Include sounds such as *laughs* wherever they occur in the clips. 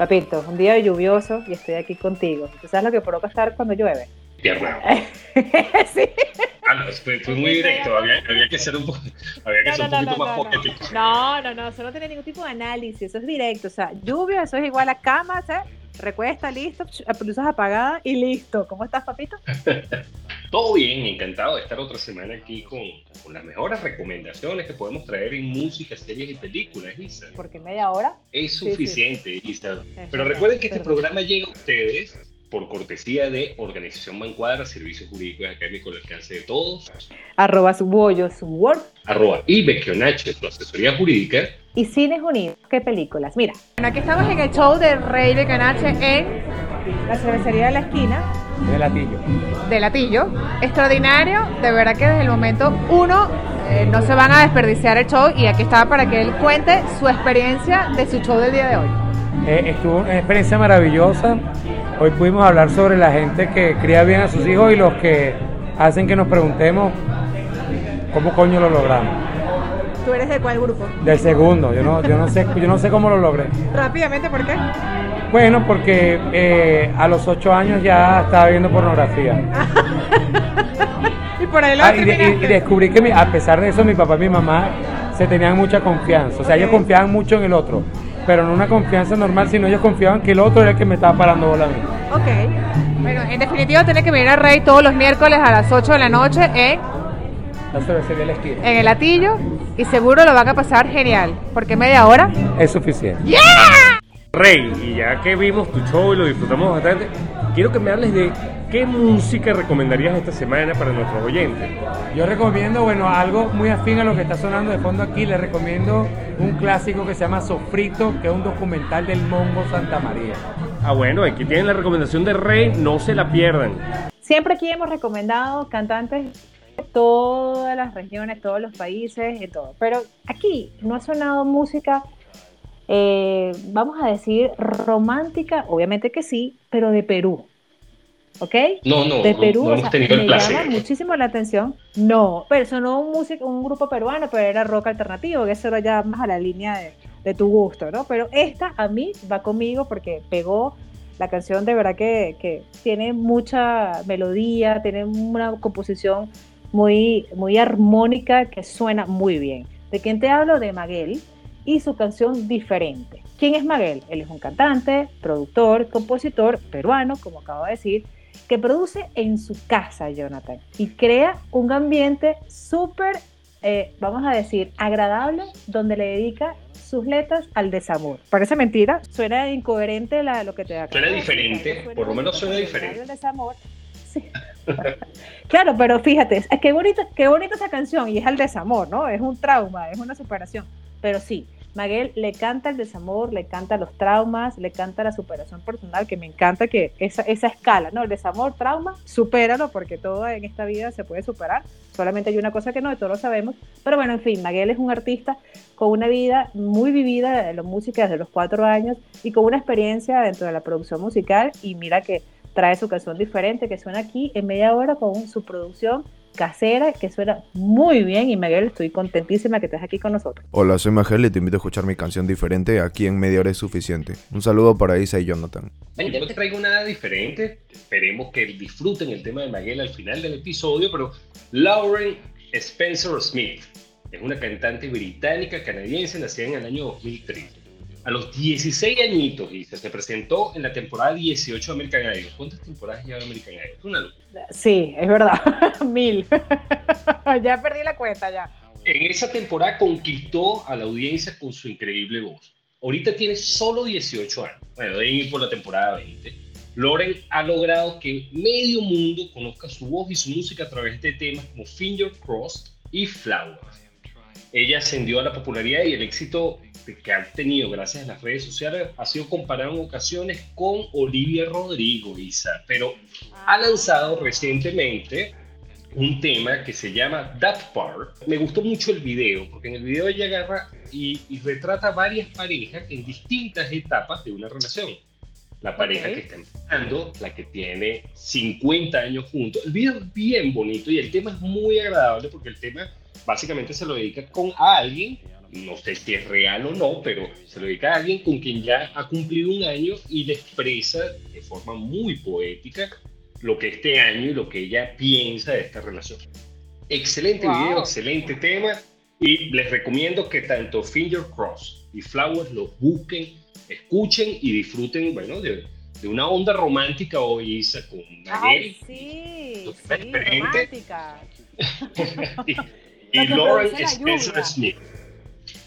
Papito, un día lluvioso y estoy aquí contigo. ¿Tú sabes lo que provoca estar cuando llueve? Pierna. *laughs* sí. Ah, no, fue, fue muy directo. Había, había, que ser un, po había que ser un poquito más poético. No, no, no, eso no tiene ningún tipo de análisis. Eso es directo. O sea, lluvia, eso es igual a cama, ¿sabes? Recuesta, listo, luces apagadas y listo. ¿Cómo estás, papito? *laughs* Todo bien, encantado de estar otra semana aquí con, con, las mejores recomendaciones que podemos traer en música, series y películas, Isa. Porque media hora es suficiente, sí, sí. Isa. Pero recuerden que este programa llega a ustedes por cortesía de Organización Mancuadra, Servicios Jurídicos y Académicos al alcance de todos. Arroba su bollo, su word. Arroba y Becchionache, su asesoría jurídica. Y Cines Unidos, ¿qué películas? Mira, aquí estamos en el show de Rey Becchionache en la cervecería de la esquina. De Latillo. De Latillo. Extraordinario, de verdad que desde el momento uno eh, no se van a desperdiciar el show y aquí está para que él cuente su experiencia de su show del día de hoy. Eh, estuvo una experiencia maravillosa. Hoy pudimos hablar sobre la gente que cría bien a sus hijos y los que hacen que nos preguntemos cómo coño lo logramos. ¿Tú eres de cuál grupo? Del segundo, yo no, yo no, sé, yo no sé cómo lo logré. Rápidamente, ¿por qué? Bueno, porque eh, a los ocho años ya estaba viendo pornografía. *laughs* y por ahí lo ah, y, de, y, descubrí que mi, a pesar de eso mi papá y mi mamá se tenían mucha confianza. O sea, okay. ellos confiaban mucho en el otro pero no una confianza normal, sino ellos confiaban que el otro era el que me estaba parando bola a mí. Ok. Bueno, en definitiva tiene que venir a Rey todos los miércoles a las 8 de la noche en... La cervecería La Esquina. En el latillo y seguro lo van a pasar genial, porque media hora... Es suficiente. ¡Yeah! Rey, y ya que vimos tu show y lo disfrutamos bastante, quiero que me hables de qué música recomendarías esta semana para nuestros oyentes. Yo recomiendo, bueno, algo muy afín a lo que está sonando de fondo aquí, les recomiendo un clásico que se llama Sofrito, que es un documental del Mongo Santa María. Ah, bueno, aquí tienen la recomendación de Rey, no se la pierdan. Siempre aquí hemos recomendado cantantes de todas las regiones, todos los países y todo, pero aquí no ha sonado música eh, vamos a decir, romántica, obviamente que sí, pero de Perú. ¿Ok? No, no, de Perú, no, no o sea, me llama muchísimo la atención. No, pero sonó un, músico, un grupo peruano, pero era rock alternativo, que eso era ya más a la línea de, de tu gusto, ¿no? Pero esta a mí va conmigo porque pegó la canción de verdad que, que, tiene mucha melodía, tiene una composición muy, muy armónica que suena muy bien. ¿De quién te hablo? De Maguel y su canción Diferente. ¿Quién es Maguel? Él es un cantante, productor, compositor peruano, como acabo de decir, que produce en su casa, Jonathan, y crea un ambiente súper, eh, vamos a decir, agradable, donde le dedica sus letras al desamor. Parece mentira, suena incoherente la, lo que te da. Suena diferente, suena por lo menos suena diferente. El desamor. Sí. *laughs* claro, pero fíjate, es que bonito, qué bonita esa canción y es el desamor, ¿no? Es un trauma, es una superación. Pero sí, Maguel le canta el desamor, le canta los traumas, le canta la superación personal, que me encanta que esa, esa escala, ¿no? El desamor, trauma, supéralo, porque todo en esta vida se puede superar. Solamente hay una cosa que no, y todos lo sabemos. Pero bueno, en fin, Maguel es un artista con una vida muy vivida de la música desde los cuatro años y con una experiencia dentro de la producción musical. Y mira que trae su canción diferente, que suena aquí en media hora con su producción casera que suena muy bien y Miguel estoy contentísima que estés aquí con nosotros. Hola, soy Magel y te invito a escuchar mi canción diferente aquí en Media Hora es Suficiente. Un saludo para Isa y Jonathan. Bueno, yo no te traigo nada diferente, esperemos que disfruten el tema de Maguel al final del episodio, pero Lauren Spencer Smith es una cantante británica canadiense nacida en el año 2003 a los 16 añitos, y se presentó en la temporada 18 de American Idol. ¿Cuántas temporadas lleva American Idol? Una locura. Sí, es verdad, *laughs* mil. *laughs* ya perdí la cuenta ya. En esa temporada conquistó a la audiencia con su increíble voz. Ahorita tiene solo 18 años. Bueno, deben ir por la temporada 20. Loren ha logrado que medio mundo conozca su voz y su música a través de temas como Finger Crossed y Flowers. Ella ascendió a la popularidad y el éxito que ha tenido gracias a las redes sociales ha sido comparado en ocasiones con Olivia Rodrigo, Isa, pero ha lanzado recientemente un tema que se llama That Part. Me gustó mucho el video, porque en el video ella agarra y, retrata varias parejas en distintas etapas de una relación. La pareja que está empezando, la que tiene 50 años juntos. El video es bien bonito y el tema es muy agradable porque el tema básicamente se lo dedica con a alguien, no sé si es real o no, pero se lo dedica a alguien con quien ya ha cumplido un año y le expresa de forma muy poética lo que este año y lo que ella piensa de esta relación. Excelente video, excelente tema y les recomiendo que tanto Finger Cross y Flowers los busquen, escuchen y disfruten, bueno, de, de una onda romántica hoy Isa con Ay, sí, sí, romántica. *laughs* *laughs* y, Lauren Spencer Smith.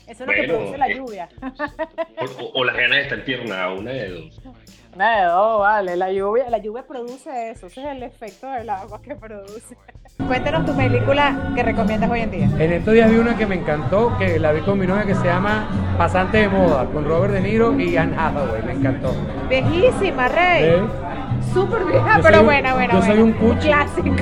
Eso es lo que produce la lluvia. o, las ganas de estar pierna, una de dos. No, vale, la lluvia, la lluvia produce eso, ese es el efecto del agua que produce. Cuéntanos tu película que recomiendas hoy en día. En estos días vi una que me encantó, que la vi con mi novia, que se llama Pasante de Moda, con Robert De Niro y Anne Hathaway, me encantó. Viejísima, Rey. Súper vieja, pero buena, buena. Yo soy un cuchi. Clásico.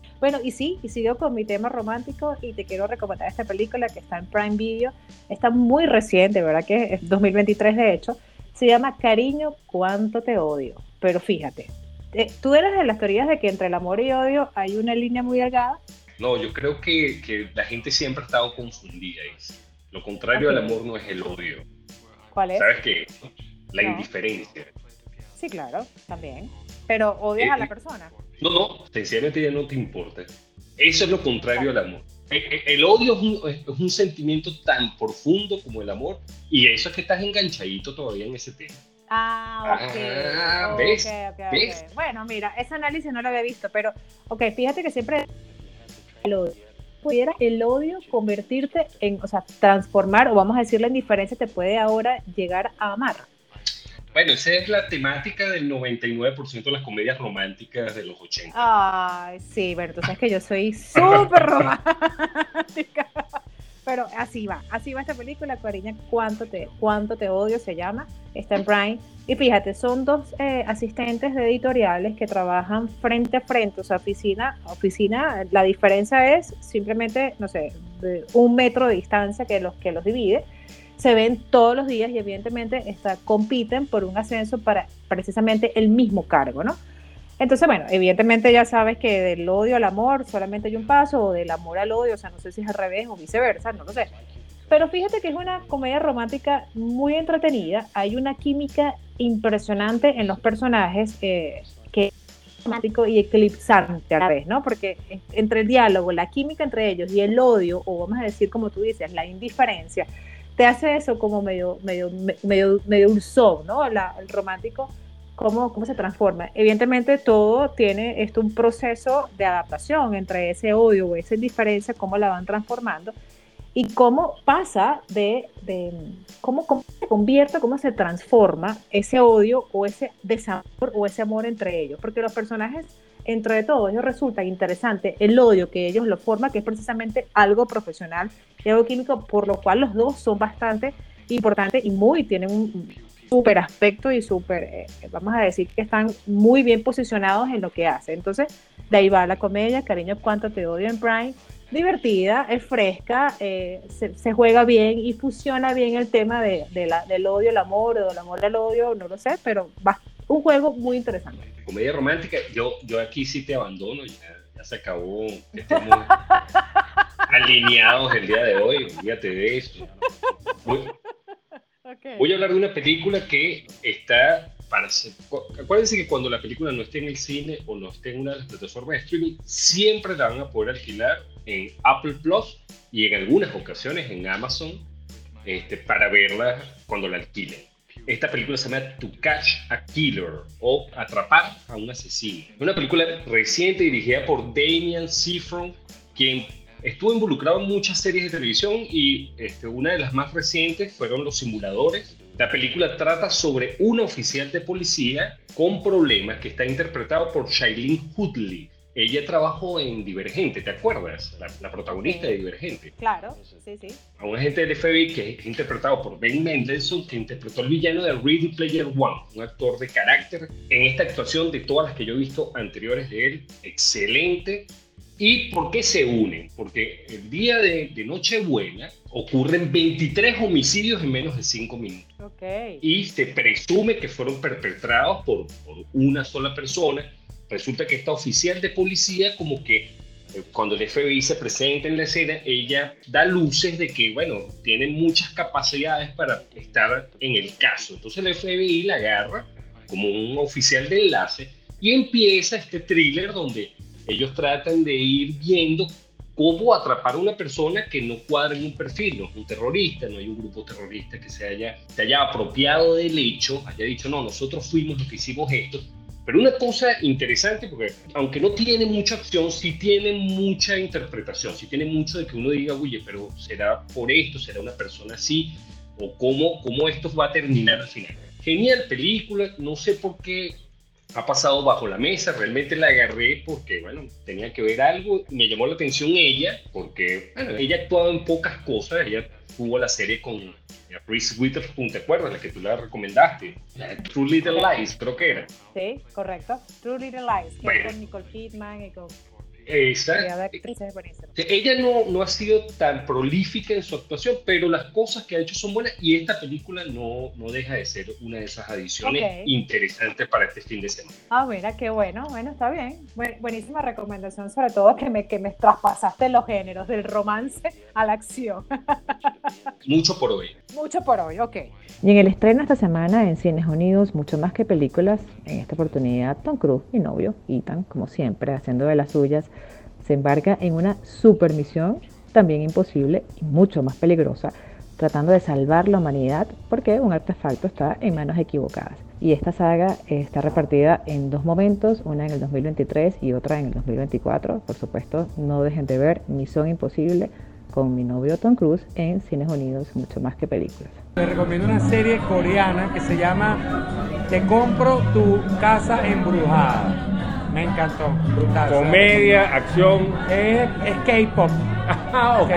*laughs* bueno, y sí, y sigo con mi tema romántico y te quiero recomendar esta película que está en Prime Video. Está muy reciente, ¿verdad? Que es 2023 de hecho se llama Cariño, cuánto te odio. Pero fíjate, eh, ¿tú eres de las teorías de que entre el amor y odio hay una línea muy delgada? No, yo creo que, que la gente siempre ha estado confundida. Lo contrario al amor no es el odio. ¿Cuál es? ¿Sabes qué? La indiferencia. Sí, claro, también. Pero odias a la eh, persona. No, no, sencillamente ya no te importa. Eso es lo contrario al amor. Eh, eh, el odio es un, sentimiento tan profundo como el amor y eso es que estás enganchadito todavía en ese tema. Ah, ok. Ah, ¿ves? ¿ves? Bueno, mira, ese análisis no lo había visto, pero, ok, fíjate que siempre el odio. Pudiera el odio convertirte en, o sea, transformar, o vamos a decir la indiferencia, te puede ahora llegar a amar. Bueno, esa es la temática del 99% de las comedias románticas de los 80. Ay, sí, pero tú sabes que yo soy súper romántica. Pero así va, así va esta película, Cariña, ¿cuánto te, cuánto te odio? Se llama, está en Prime. Y fíjate, son dos eh, asistentes de editoriales que trabajan frente a frente, o sea, oficina, oficina, la diferencia es simplemente, no sé, un metro de distancia que los, que los divide se ven todos los días y evidentemente está, compiten por un ascenso para precisamente el mismo cargo, ¿no? Entonces, bueno, evidentemente ya sabes que del odio al amor solamente hay un paso, o del amor al odio, o sea, no sé si es al revés o viceversa, no lo sé. Pero fíjate que es una comedia romántica muy entretenida, hay una química impresionante en los personajes eh, que es romántico y eclipsante a la vez, ¿no? Porque entre el diálogo, la química entre ellos y el odio, o vamos a decir como tú dices, la indiferencia, te hace eso como medio, medio, medio, medio dulzón, ¿no? el romántico, cómo, cómo se transforma. Evidentemente todo tiene esto un proceso de adaptación entre ese odio o esa indiferencia, cómo la van transformando y cómo pasa de, de cómo, cómo, se convierte, cómo se transforma ese odio o ese desamor o ese amor entre ellos. Porque los personajes entre todo ellos resulta interesante el odio que ellos lo forman, que es precisamente algo profesional y algo químico, por lo cual los dos son bastante importantes y muy, tienen un súper aspecto y súper, eh, vamos a decir que están muy bien posicionados en lo que hacen. Entonces, de ahí va la comedia, cariño, cuánto te odio en Prime. Divertida, es fresca, eh, se, juega bien y funciona bien el tema de, la, del odio al amor o del amor al odio, no lo sé, pero va un juego muy interesante. Comedia romántica, yo, yo aquí sí te abandono, ya, ya se acabó, estemos *laughs* alineados el día de hoy, olvídate de eso. Voy, voy, a hablar de una película que está para ser, acuérdense que cuando la película no esté en el cine o no esté en una de las plataformas de streaming, siempre la van a poder alquilar en Apple Plus y en algunas ocasiones en Amazon este, para verla cuando la alquilen. Esta película se llama To Catch a Killer o Atrapar a un asesino. Es una película reciente dirigida por Damian Seafron, quien estuvo involucrado en muchas series de televisión y este, una de las más recientes fueron Los Simuladores. La película trata sobre un oficial de policía con problemas que está interpretado por Shailene Woodley, ella trabajó en Divergente, ¿te acuerdas? La, protagonista de Divergente. Claro, sí, sí. A un agente del FBI que es interpretado por Ben Mendelsohn, que interpretó al villano de Ready Player One, un actor de carácter. En esta actuación, de todas las que yo he visto anteriores de él, excelente. ¿Y por qué se unen? Porque el día de, de Nochebuena ocurren 23 homicidios en menos de 5 minutos. Okay. Y se presume que fueron perpetrados por, por una sola persona resulta que esta oficial de policía como que eh, cuando el FBI se presenta en la escena, ella da luces de que, bueno, tiene muchas capacidades para estar en el caso. Entonces el FBI la agarra como un oficial de enlace y empieza este thriller donde ellos tratan de ir viendo cómo atrapar a una persona que no cuadra en un perfil, no es un terrorista, no hay un grupo terrorista que se haya, se haya apropiado del hecho, haya dicho, no, nosotros fuimos los que hicimos esto, pero una cosa interesante, porque aunque no tiene mucha acción, sí tiene mucha interpretación, sí tiene mucho de que uno diga, oye, pero será por esto, será una persona así, o cómo, cómo esto va a terminar al final. Genial película, no sé por qué ha pasado bajo la mesa, realmente la agarré porque, bueno, tenía que ver algo, me llamó la atención ella, porque, bueno, ella ha actuado en pocas cosas, ella tuvo la serie con Reese Witherspoon, ¿te acuerdas? La que tú la recomendaste. True Little Lies, creo que era. Sí, correcto. True Little Lies, que es con Nicole Kidman y con ella no, no ha sido tan prolífica en su actuación, pero las cosas que ha hecho son buenas y esta película no, no deja de ser una de esas adiciones interesantes para este fin de semana. Ah, mira, qué bueno, bueno, está bien. buenísima recomendación, sobre todo que me, que me traspasaste los géneros, del romance a la acción. *laughs* Mucho por hoy. Mucho por hoy, ok. Y en el estreno esta semana en Cines Unidos, mucho más que películas, en esta oportunidad Tom Cruise, mi novio, Ethan, como siempre, haciendo de las suyas, se embarca en una supermisión también imposible y mucho más peligrosa, tratando de salvar la humanidad porque un artefacto está en manos equivocadas. Y esta saga está repartida en dos momentos, una en el 2023 y otra en el 2024. Por supuesto, no dejen de ver Misión Imposible con mi novio Tom Cruise en Cines Unidos, mucho más que películas. Les recomiendo una serie coreana que se llama Te compro tu casa embrujada. Me encantó, brutal. Comedia, acción. Es, K-pop. Ah, ok.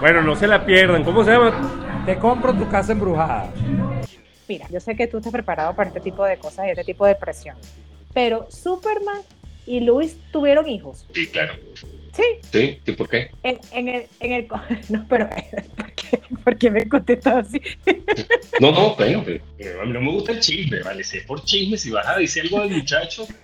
Bueno, no se la pierdan. ¿Cómo se llama? Te compro tu casa embrujada. Mira, yo sé que tú estás preparado para este tipo de cosas y este tipo de presión. Pero Superman y Luis tuvieron hijos. Sí, claro. Sí. Sí, por qué? En, el, en el, *laughs* no, pero *laughs* ¿por qué, me contestas así? *laughs* No, no, bueno, a mí no me gusta el chisme, vale, si es por chisme, si vas a decir algo del muchacho. *laughs*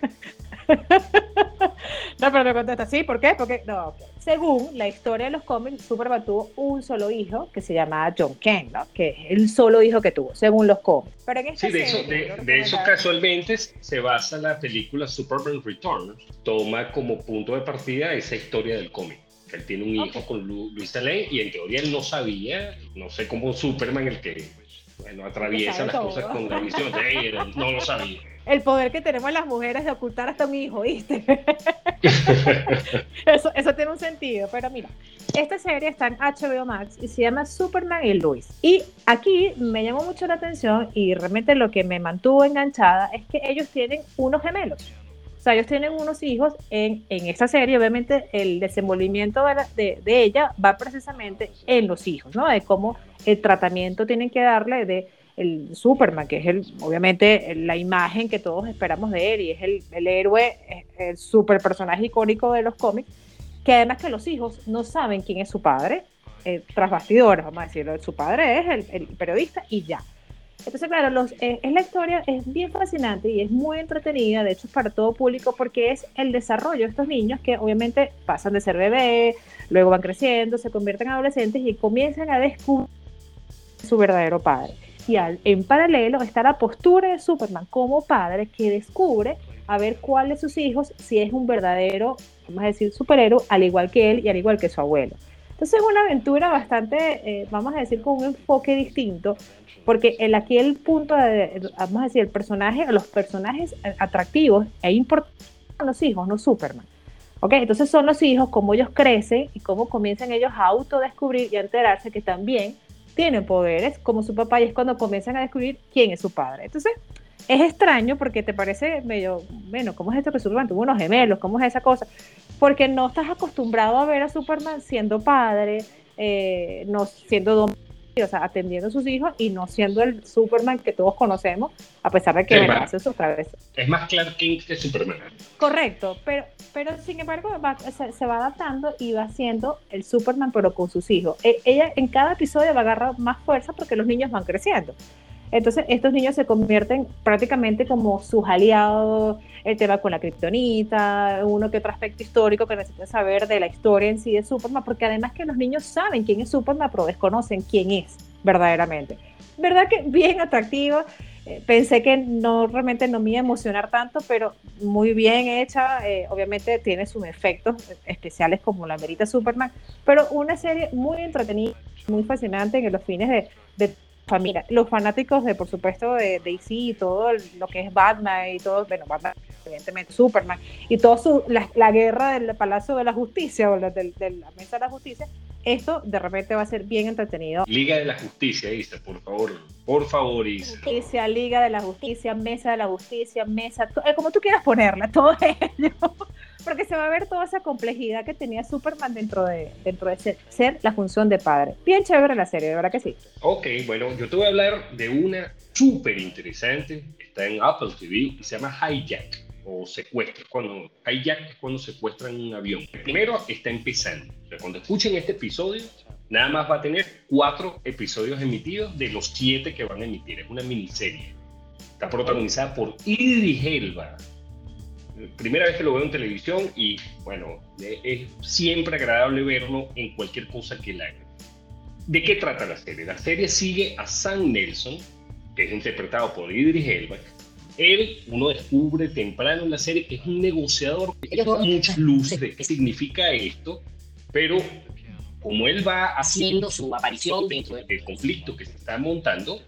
No, pero me contesta, sí, ¿por qué? Porque, no, según la historia de los cómics, Superman tuvo un solo hijo que se llamaba John Kent, ¿no? Que es el solo hijo que tuvo, según los cómics. Pero en sí, de eso, de, eso casualmente se basa la película Superman Returns. Toma como punto de partida esa historia del cómic. Él tiene un hijo con Luis Lane y en teoría él no sabía, no sé cómo Superman el que bueno, atraviesa las cosas con la visión de él, no lo sabía el poder que tenemos las mujeres de ocultar hasta un hijo, ¿viste? *laughs* eso, eso tiene un sentido, pero mira, esta serie está en HBO Max y se llama Superman y Luis. Y aquí me llamó mucho la atención y realmente lo que me mantuvo enganchada es que ellos tienen unos gemelos. Sea, ellos tienen unos hijos en, en esta serie. Obviamente, el desenvolvimiento de, de ella va precisamente en los hijos, ¿no? De cómo el tratamiento tienen que darle de el Superman, que es el, obviamente la imagen que todos esperamos de él y es el, el héroe, el super personaje icónico de los cómics, que además que los hijos no saben quién es su padre, eh, tras bastidores, vamos a decirlo, su padre es el, periodista y ya. Entonces, claro, los, eh, es la historia, es bien fascinante y es muy entretenida, de hecho para todo público porque es el desarrollo de estos niños que obviamente pasan de ser bebés, luego van creciendo, se convierten en adolescentes y comienzan a descubrir su verdadero padre en paralelo está la postura de Superman como padre que descubre a ver cuál de sus hijos si es un verdadero, vamos a decir, superhéroe, al igual que él y al igual que su abuelo. Entonces es una aventura bastante, eh, vamos a decir, con un enfoque distinto, porque el, aquí el punto, de, vamos a decir, el personaje, los personajes atractivos e importantes son los hijos, no Superman. ¿Ok? Entonces son los hijos, cómo ellos crecen y cómo comienzan ellos a autodescubrir y a enterarse que también tienen poderes como su papá y es cuando comienzan a descubrir quién es su padre. Entonces, es extraño porque te parece medio, bueno, ¿cómo es esto que Superman tuvo unos gemelos? ¿Cómo es esa cosa? Porque no estás acostumbrado a ver a Superman siendo padre, eh, no siendo don, o sea, atendiendo a sus hijos y no siendo el Superman que todos conocemos, a pesar de que hace sus travesuras. Es más Clark Kent que Superman. Correcto, pero, pero sin embargo va- se, se va adaptando y va siendo el Superman pero con sus hijos. E- ella en cada episodio va a agarrar más fuerza porque los niños van creciendo. Entonces estos niños se convierten prácticamente como sus aliados, el tema con la kriptonita, uno que otro aspecto histórico que necesitan saber de la historia en sí de Superman, porque además que los niños saben quién es Superman, pero desconocen quién es verdaderamente. ¿Verdad que bien atractivo? Eh, pensé que no realmente no me iba a emocionar tanto, pero muy bien hecha. eh, obviamente tiene sus efectos especiales como la merita Superman, pero una serie muy entretenida, muy fascinante en los fines de, de familia. Los fanáticos de, por supuesto, de DC y todo lo que es Batman y todo, bueno, Batman, evidentemente Superman, y toda su, la, la guerra del Palacio de la Justicia o la, de la Mesa de la Justicia, esto de repente va a ser bien entretenido. Liga de la Justicia, Isa, por favor. Por favor, Isa. Justicia, Liga de la Justicia, Mesa de la Justicia, Mesa, eh, como tú quieras ponerla, todo *laughs* ello. Porque se va a ver toda esa complejidad que tenía Superman dentro de, dentro de ser, ser la función de padre. Bien chévere la serie, de verdad que sí. Ok, bueno, yo te voy a hablar de una súper interesante. Está en Apple TV y se llama Hijack o secuestro. Cuando hijack es cuando secuestran un avión. Primero está empezando. O sea, cuando escuchen este episodio, nada más va a tener cuatro episodios emitidos de los siete que van a emitir. Es una miniserie. Está protagonizada por Idris Elba. Primera vez que lo veo en televisión y bueno, es es siempre agradable verlo en cualquier cosa que él haga. ¿De qué trata la serie? La serie sigue a Sam Nelson, que es interpretado por Idris Elba. Él, uno descubre temprano en la serie que es un negociador. Ellos dan muchas luces de qué significa esto, pero como él va haciendo su aparición dentro del conflicto que se está montando,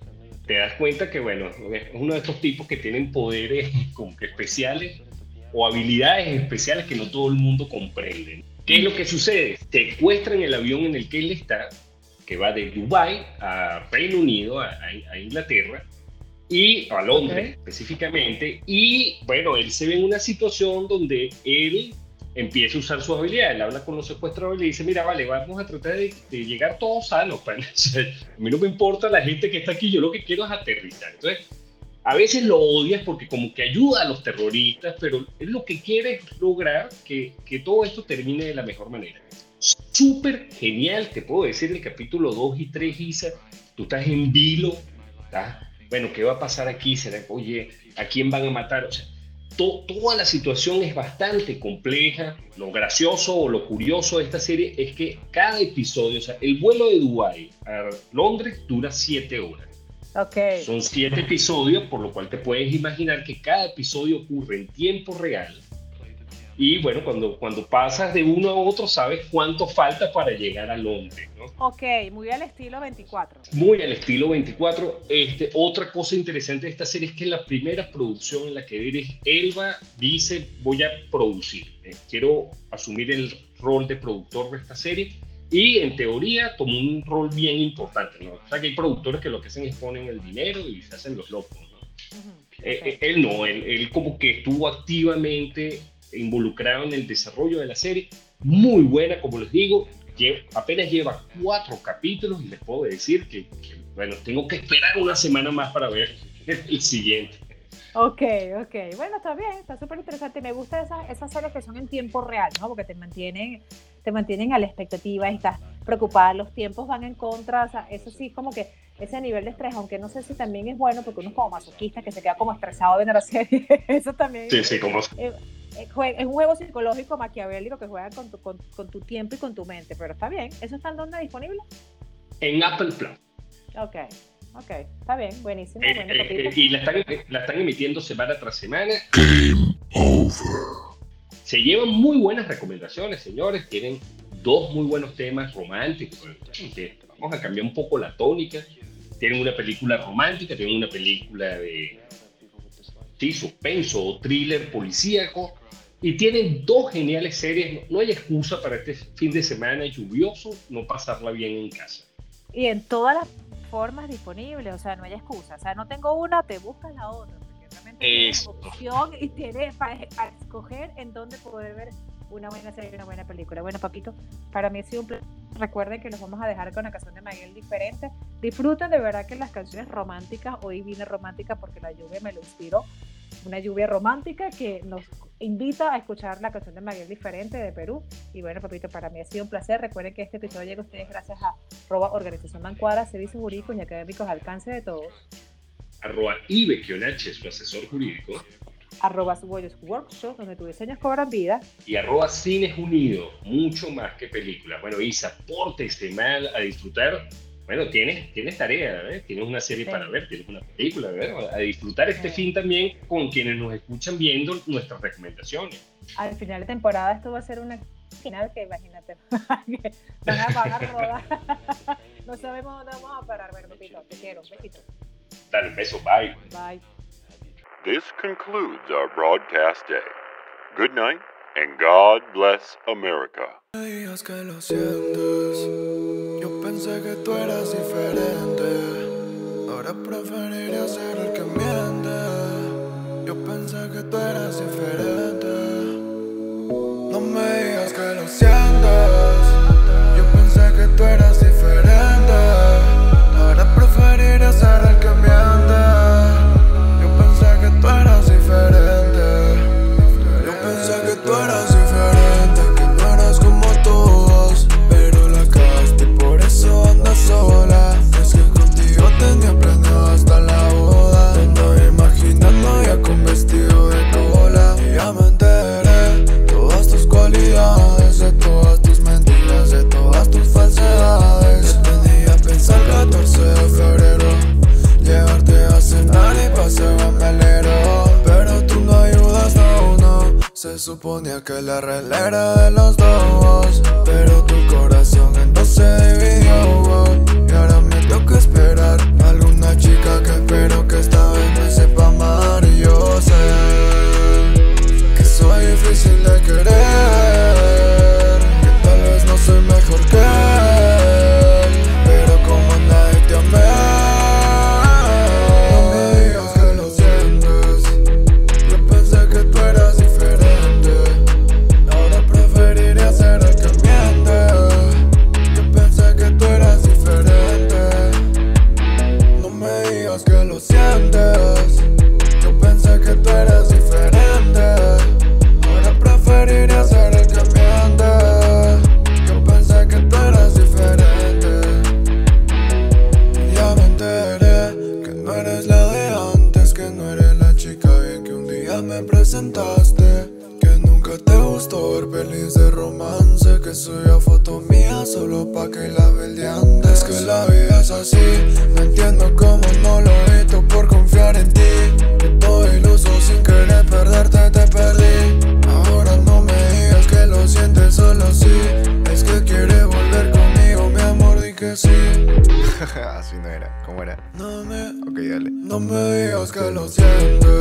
te das cuenta que, bueno, es uno de estos tipos que tienen poderes como que especiales o habilidades especiales que no todo el mundo comprende. ¿Qué es lo que sucede? Secuestran el avión en el que él está, que va de Dubái a Reino Unido, a, a- Inglaterra, y a Londres Ok. específicamente, y bueno, él se ve en una situación donde él empieza a usar sus habilidades, él habla con los secuestradores y le dice, mira, vale, vamos a tratar de, de llegar todos sanos, *laughs* sea, a mí no me importa la gente que está aquí, yo lo que quiero es aterrizar. Entonces, a veces lo odias porque como que ayuda a los terroristas, pero él lo que quiere lograr que, que todo esto termine de la mejor manera. Súper genial, te puedo decir, el capítulo 2 y 3, Isa, tú estás en vilo, ¿tá? bueno, ¿qué va a pasar aquí? ¿Será, oye, ¿a quién van a matar? O sea, to- toda la situación es bastante compleja. Lo gracioso o lo curioso de esta serie es que cada episodio, o sea, el vuelo de Dubái a Londres dura 7 horas. Ok. Son siete episodios, por lo cual te puedes imaginar que cada episodio ocurre en tiempo real. Y bueno, cuando, cuando pasas de uno a otro, sabes cuánto falta para llegar a Londres. ¿no? Ok, muy al estilo 24. Muy al estilo 24. Este, otra cosa interesante de esta serie es que la primera producción en la que Idris Elba dice voy a producir. eh, quiero asumir el rol de productor de esta serie. Y en teoría tomó un rol bien importante. ¿no? O sea que hay productores que lo que hacen es ponen el dinero y se hacen los locos. ¿no? Eh, eh, él no, él, él como que estuvo activamente involucrado en el desarrollo de la serie. Muy buena, como les digo, lle- apenas lleva cuatro capítulos y les puedo decir que, que, bueno, tengo que esperar una semana más para ver *laughs* el siguiente. Ok, ok. Bueno, está bien, está súper interesante. Me gustan esas, esas series que son en tiempo real, ¿no? Porque te mantienen, te mantienen a la expectativa y estás preocupada. Los tiempos van en contra, o sea, eso sí, como que ese nivel de estrés, aunque no sé si también es bueno, porque uno es como masoquista que se queda como estresado viendo la *laughs* serie. eso también Sí, sí, como eh, es un juego psicológico maquiavélico que juega con tu, con, con tu tiempo y con tu mente, pero está bien. ¿Eso está en dónde disponible? en Apple Plus. Ok, ok, está bien, buenísimo. Eh, bueno, eh, eh, y la están, la están emitiendo semana tras semana. Se llevan muy buenas recomendaciones, señores. Tienen dos muy buenos temas románticos. Vamos a cambiar un poco la tónica. Tienen una película romántica, tienen una película de sí, suspenso o thriller policíaco. Y tienen dos geniales series. No, no hay excusa para este fin de semana lluvioso no pasarla bien en casa. Y en todas las formas disponibles, o sea, no hay excusa. O sea, no tengo una, te buscas la otra. porque tienes opción y tienes para, escoger en dónde poder ver una buena serie, una buena película. Bueno, papito, para mí ha sido un placer. Recuerden que los vamos a dejar con la canción de Miguel diferente. Disfruten de verdad que las canciones románticas, hoy vine romántica porque la lluvia me lo inspiró. Una lluvia romántica que nos invita a escuchar la canción de Miguel diferente de Perú. Y bueno, papito, para mí ha sido un placer. Recuerden que este episodio llega a ustedes gracias a Roba Organización Mancuadra, Servicios Jurídicos y Académicos al alcance de todos. Arroba Ibekionache, su asesor jurídico arroba Workshop, donde tus diseños cobran vida. Y arroba Cines Unidos, mucho más que películas. Bueno, Isa, pórtese mal a disfrutar. Bueno, tienes, tienes tarea, ¿eh? tienes una serie para ver, tienes una película, ¿verdad? A disfrutar este fin también con quienes nos escuchan viendo nuestras recomendaciones. Al final de temporada esto va a ser una final que imagínate, *laughs* van a, rodar. *laughs* no sabemos dónde vamos a parar, bueno, te quiero, un besito. Dale un beso, bye. Bye. This concludes our broadcast day. Good night and God bless America. Pensé que tú eras diferente. Ahora preferiría ser el que miente. Yo pensé que tú eras diferente. No me digas que lo sientes. Que lo sientes.